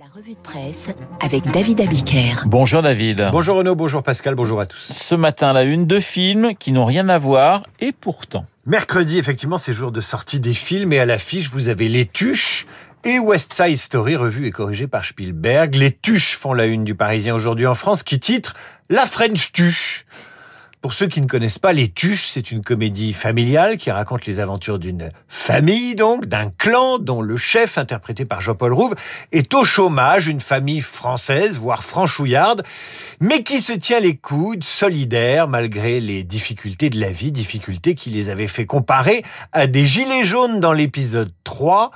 La revue de presse avec David Abiker. Bonjour David. Bonjour Renaud, bonjour Pascal, bonjour à tous. Ce matin, la une de films qui n'ont rien à voir et pourtant. Mercredi, effectivement, c'est jour de sortie des films et à l'affiche, vous avez Les Tuches et West Side Story, revue et corrigée par Spielberg. Les Tuches font la une du Parisien aujourd'hui en France qui titre La French Tuche. Pour ceux qui ne connaissent pas, Les Tuches, c'est une comédie familiale qui raconte les aventures d'une famille, donc, d'un clan dont le chef, interprété par Jean-Paul Rouve, est au chômage, une famille française, voire franchouillarde, mais qui se tient les coudes, solidaire, malgré les difficultés de la vie, difficultés qui les avaient fait comparer à des gilets jaunes dans l'épisode 3,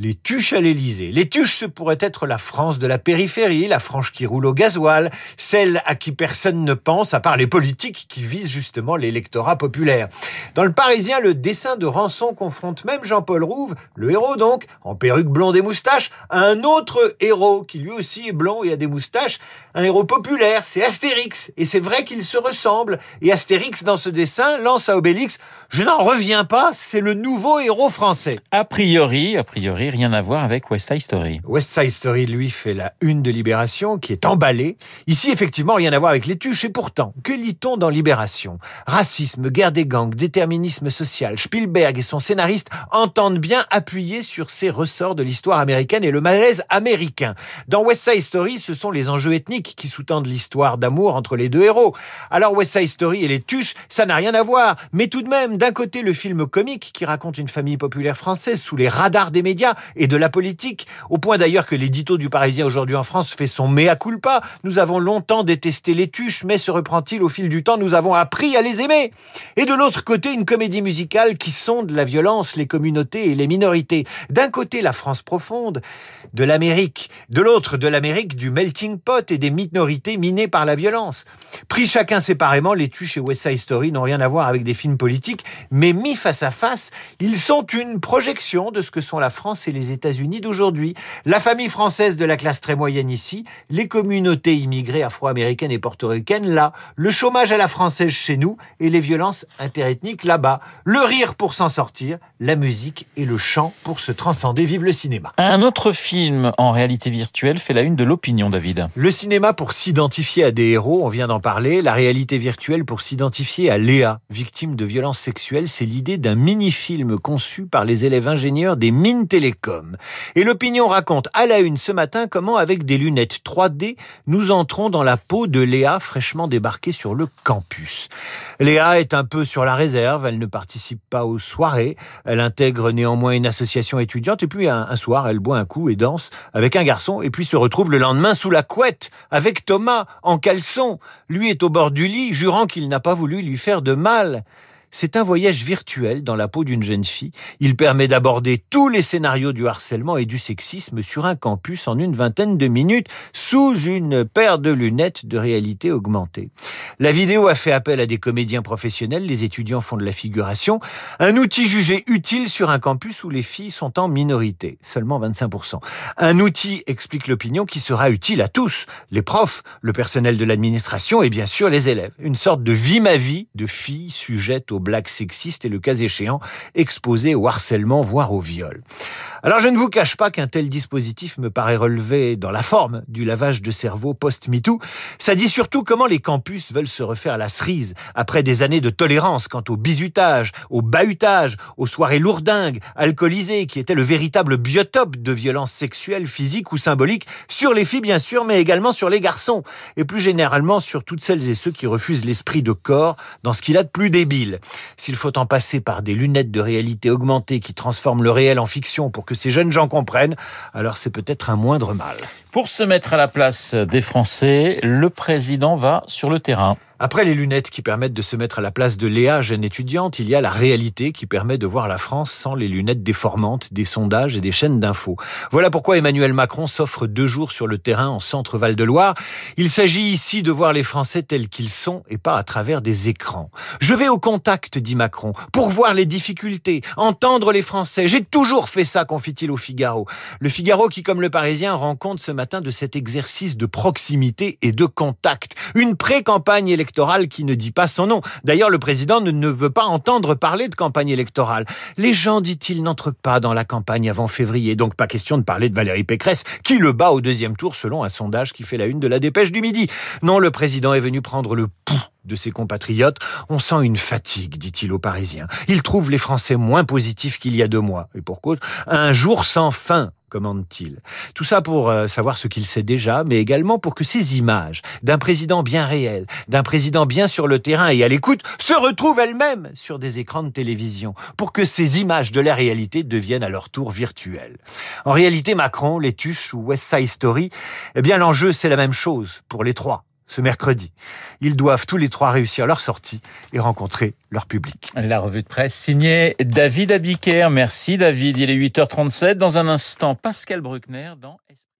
les tuches à l'Élysée. Les tuches, ce pourrait être la France de la périphérie, la France qui roule au gasoil, celle à qui personne ne pense, à part les politiques qui visent justement l'électorat populaire. Dans le Parisien, le dessin de Rançon confronte même Jean-Paul Rouve, le héros donc, en perruque blonde et moustache, à un autre héros qui lui aussi est blond et a des moustaches, un héros populaire, c'est Astérix. Et c'est vrai qu'ils se ressemblent. Et Astérix, dans ce dessin, lance à Obélix, je n'en reviens pas, c'est le nouveau héros français. A priori, a priori, rien à voir avec West Side Story. West Side Story, lui, fait la une de Libération, qui est emballée. Ici, effectivement, rien à voir avec les tuches. Et pourtant, que lit-on dans Libération? Racisme, guerre des gangs, déterminisme social. Spielberg et son scénariste entendent bien appuyer sur ces ressorts de l'histoire américaine et le malaise américain. Dans West Side Story, ce sont les enjeux ethniques qui sous-tendent l'histoire d'amour entre les deux héros. Alors West Side Story et les tuches, ça n'a rien à voir. Mais tout de même, d'un côté, le film comique qui raconte une famille populaire française sous les radars des médias et de la politique, au point d'ailleurs que l'édito du Parisien aujourd'hui en France fait son mea culpa. Nous avons longtemps détesté les tuches, mais se reprend-il au fil du temps, nous avons appris à les aimer. Et de l'autre côté, une comédie musicale qui sonde la violence, les communautés et les minorités. D'un côté, la France profonde, de l'Amérique, de l'autre, de l'Amérique du melting pot et des minorités minées par la violence. Pris chacun séparément, les tuches et West Side Story n'ont rien à voir avec des films politiques, mais mis face à face, ils sont une projection de ce que sont la France et les États-Unis d'aujourd'hui. La famille française de la classe très moyenne ici, les communautés immigrées afro-américaines et portoricaines là, le chômage à la française chez nous et les violences interethniques là-bas. Le rire pour s'en sortir, la musique et le chant pour se transcender. Vive le cinéma. Un autre film en réalité virtuelle fait la une de l'opinion, David. Le cinéma pour s'identifier à des héros, on vient d'en parler. La réalité virtuelle pour s'identifier à Léa, victime de violences sexuelles, c'est l'idée d'un mini-film conçu par les élèves ingénieurs des mines télécom. Et l'opinion raconte à la une ce matin comment, avec des lunettes 3D, nous entrons dans la peau de Léa fraîchement débarquée sur le campus. Léa est un peu sur la réserve, elle ne participe pas aux soirées, elle intègre néanmoins une association étudiante et puis un, soir elle boit un coup et danse avec un garçon et puis se retrouve le lendemain sous la couette avec Thomas en caleçon. Lui est au bord du lit, jurant qu'il n'a pas voulu lui faire de mal. C'est un voyage virtuel dans la peau d'une jeune fille. Il permet d'aborder tous les scénarios du harcèlement et du sexisme sur un campus en une vingtaine de minutes sous une paire de lunettes de réalité augmentée. La vidéo a fait appel à des comédiens professionnels, les étudiants font de la figuration, un outil jugé utile sur un campus où les filles sont en minorité, seulement 25%. Un outil, explique l'opinion, qui sera utile à tous, les profs, le personnel de l'administration et bien sûr les élèves. Une sorte de vie ma vie de filles sujettes aux blagues sexistes et le cas échéant exposées au harcèlement, voire au viol. Alors je ne vous cache pas qu'un tel dispositif me paraît relever dans la forme du lavage de cerveau post-MeToo. Ça dit surtout comment les campus veulent se refaire la cerise après des années de tolérance quant au bizutage, au bahutage, aux soirées lourdingues, alcoolisées, qui étaient le véritable biotope de violences sexuelles, physiques ou symboliques sur les filles bien sûr, mais également sur les garçons, et plus généralement sur toutes celles et ceux qui refusent l'esprit de corps dans ce qu'il a de plus débile. S'il faut en passer par des lunettes de réalité augmentée qui transforment le réel en fiction pour que ces jeunes gens comprennent, alors c'est peut-être un moindre mal. Pour se mettre à la place des Français, le président va sur le terrain. Après les lunettes qui permettent de se mettre à la place de Léa, jeune étudiante, il y a la réalité qui permet de voir la France sans les lunettes déformantes des sondages et des chaînes d'infos. Voilà pourquoi Emmanuel Macron s'offre deux jours sur le terrain en centre Val-de-Loire. Il s'agit ici de voir les Français tels qu'ils sont et pas à travers des écrans. Je vais au contact, dit Macron, pour voir les difficultés, entendre les Français. J'ai toujours fait ça, confie-t-il au Figaro. Le Figaro qui, comme le Parisien, rend compte ce matin de cet exercice de proximité et de contact. Une pré-campagne électorale qui ne dit pas son nom. D'ailleurs, le président ne veut pas entendre parler de campagne électorale. Les gens, dit-il, n'entrent pas dans la campagne avant février, donc pas question de parler de Valérie Pécresse, qui le bat au deuxième tour selon un sondage qui fait la une de la dépêche du midi. Non, le président est venu prendre le pouls de ses compatriotes. On sent une fatigue, dit-il aux Parisiens. Il trouve les Français moins positifs qu'il y a deux mois. Et pour cause, un jour sans fin commande-t-il. Tout ça pour euh, savoir ce qu'il sait déjà, mais également pour que ces images d'un président bien réel, d'un président bien sur le terrain et à l'écoute, se retrouvent elles-mêmes sur des écrans de télévision, pour que ces images de la réalité deviennent à leur tour virtuelles. En réalité, Macron, les Tuches ou West Side Story, eh bien l'enjeu c'est la même chose pour les trois ce mercredi. Ils doivent tous les trois réussir leur sortie et rencontrer leur public. La revue de presse signée David Abiker. Merci David. Il est 8h37. Dans un instant, Pascal Bruckner dans